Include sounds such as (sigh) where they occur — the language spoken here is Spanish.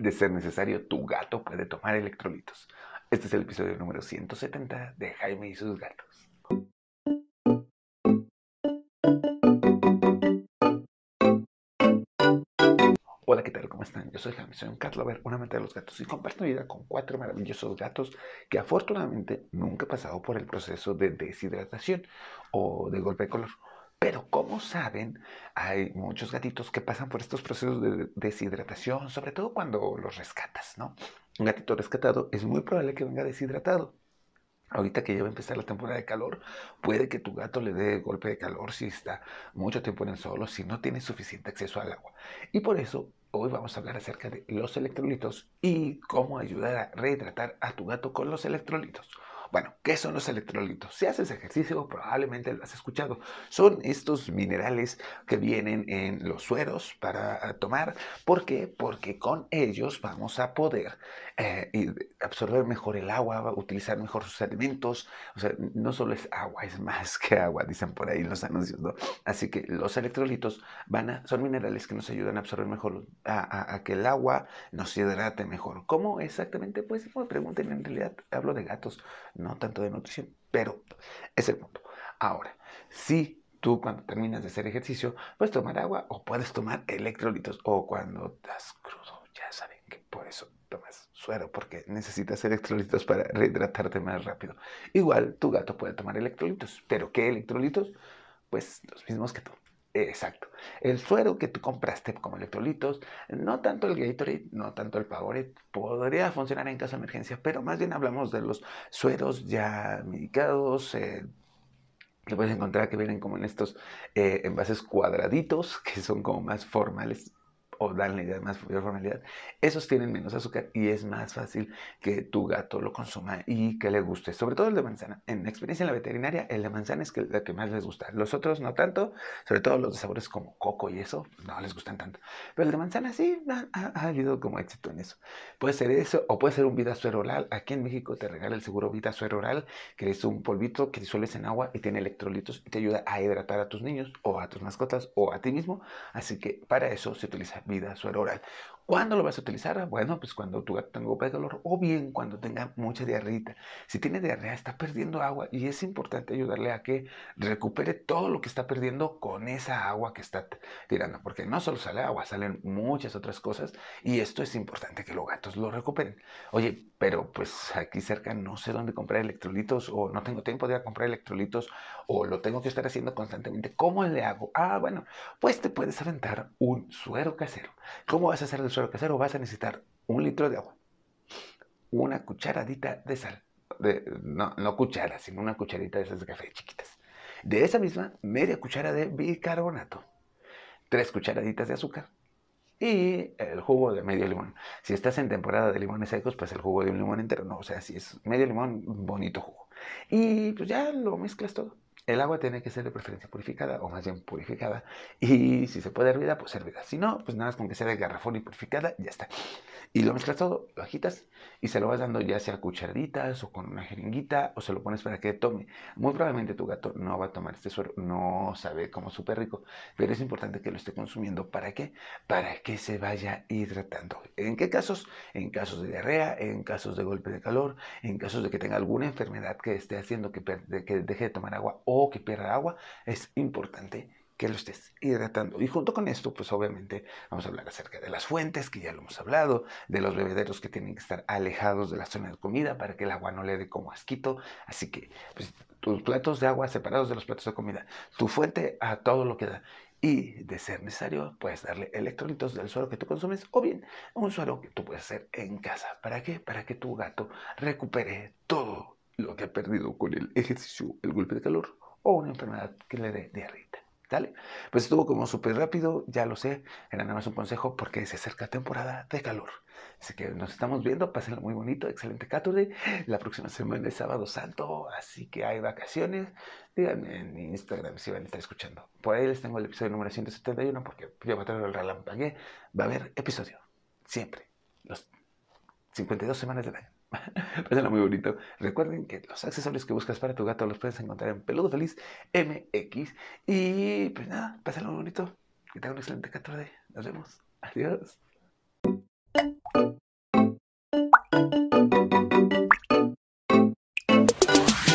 De ser necesario, tu gato puede tomar electrolitos. Este es el episodio número 170 de Jaime y sus gatos. Hola, ¿qué tal? ¿Cómo están? Yo soy Jaime, soy un cat lover, una amante de los gatos y comparto mi vida con cuatro maravillosos gatos que afortunadamente nunca he pasado por el proceso de deshidratación o de golpe de color. Pero como saben, hay muchos gatitos que pasan por estos procesos de deshidratación, sobre todo cuando los rescatas, ¿no? Un gatito rescatado es muy probable que venga deshidratado. Ahorita que ya va a empezar la temporada de calor, puede que tu gato le dé golpe de calor si está mucho tiempo en el sol si no tiene suficiente acceso al agua. Y por eso hoy vamos a hablar acerca de los electrolitos y cómo ayudar a rehidratar a tu gato con los electrolitos. Bueno, ¿qué son los electrolitos? Si haces ejercicio, probablemente lo has escuchado. Son estos minerales que vienen en los sueros para tomar. ¿Por qué? Porque con ellos vamos a poder eh, absorber mejor el agua, utilizar mejor sus alimentos. O sea, no solo es agua, es más que agua, dicen por ahí los anuncios, ¿no? Así que los electrolitos van a, son minerales que nos ayudan a absorber mejor, a, que el agua nos hidrate mejor. ¿Cómo exactamente? Pues me pregunten, en realidad hablo de gatos no tanto de nutrición, pero es el punto. Ahora, si tú cuando terminas de hacer ejercicio puedes tomar agua o puedes tomar electrolitos o cuando estás crudo, ya saben que por eso tomas suero porque necesitas electrolitos para rehidratarte más rápido. Igual tu gato puede tomar electrolitos, pero ¿qué electrolitos? Pues los mismos que tú. Exacto. El suero que tú compraste como electrolitos, no tanto el Gatorade, no tanto el Powerade, podría funcionar en caso de emergencia, pero más bien hablamos de los sueros ya medicados, eh, puedes encontrar que vienen como en estos eh, envases cuadraditos, que son como más formales o dan la idea de más mayor formalidad, esos tienen menos azúcar y es más fácil que tu gato lo consuma y que le guste. Sobre todo el de manzana. En experiencia en la veterinaria, el de manzana es el que más les gusta. Los otros no tanto, sobre todo los de sabores como coco y eso, no les gustan tanto. Pero el de manzana sí, ha, habido como éxito en eso. Puede ser eso o puede ser un vida suero oral. Aquí en México te regala el seguro vida suero oral, que es un polvito que disuelves en agua y tiene electrolitos y te ayuda a hidratar a tus niños o a tus mascotas o a ti mismo. Así que para eso se utiliza vida suero oral. ¿Cuándo lo vas a utilizar? Bueno, pues cuando tu gato tenga golpe de calor o bien cuando tenga mucha diarrea. Si tiene diarrea, está perdiendo agua y es importante ayudarle a que recupere todo lo que está perdiendo con esa agua que está tirando, porque no solo sale agua, salen muchas otras cosas y esto es importante que los gatos lo recuperen. Oye, pero pues aquí cerca no sé dónde comprar electrolitos o no tengo tiempo de ir a comprar electrolitos o lo tengo que estar haciendo constantemente. ¿Cómo le hago? Ah, bueno, pues te puedes aventar un suero casero. ¿Cómo vas a hacer el suero casero? Vas a necesitar un litro de agua, una cucharadita de sal, no, no cuchara, sino una cucharita de esas de café chiquitas. De esa misma, media cuchara de bicarbonato, tres cucharaditas de azúcar y el jugo de medio limón. Si estás en temporada de limones secos, pues el jugo de un limón entero, no, o sea, si es medio limón, bonito jugo. Y pues ya lo mezclas todo. El agua tiene que ser de preferencia purificada, o más bien purificada. Y si se puede hervida, pues hervida. Si no, pues nada más con que sea de garrafón y purificada, ya está. Y lo mezclas todo, lo agitas y se lo vas dando ya sea cucharaditas o con una jeringuita o se lo pones para que tome. Muy probablemente tu gato no va a tomar este suero, no sabe cómo súper rico, pero es importante que lo esté consumiendo. ¿Para qué? Para que se vaya hidratando. ¿En qué casos? En casos de diarrea, en casos de golpe de calor, en casos de que tenga alguna enfermedad que esté haciendo que, que deje de tomar agua o que pierda agua, es importante que lo estés hidratando. Y junto con esto, pues obviamente vamos a hablar acerca de las fuentes, que ya lo hemos hablado, de los bebederos que tienen que estar alejados de la zona de comida para que el agua no le dé como asquito. Así que, pues, tus platos de agua separados de los platos de comida, tu fuente a todo lo que da. Y de ser necesario, puedes darle electrolitos del suero que tú consumes o bien un suero que tú puedes hacer en casa. ¿Para qué? Para que tu gato recupere todo lo que ha perdido con el ejercicio, el golpe de calor o una enfermedad que le dé diarrea. Pues estuvo como súper rápido, ya lo sé, era nada más un consejo porque se acerca temporada de calor. Así que nos estamos viendo, pásenlo muy bonito, excelente Caturday. La próxima semana es sábado santo, así que hay vacaciones. Díganme en Instagram si van a estar escuchando. Por ahí les tengo el episodio número 171 porque yo voy a traer el relampague. Va a haber episodio, siempre, los 52 semanas del año. (laughs) Pásenlo muy bonito. Recuerden que los accesorios que buscas para tu gato los puedes encontrar en Peludo Feliz MX. Y pues nada, pásenlo muy bonito. Que tengan un excelente 14. Nos vemos. Adiós.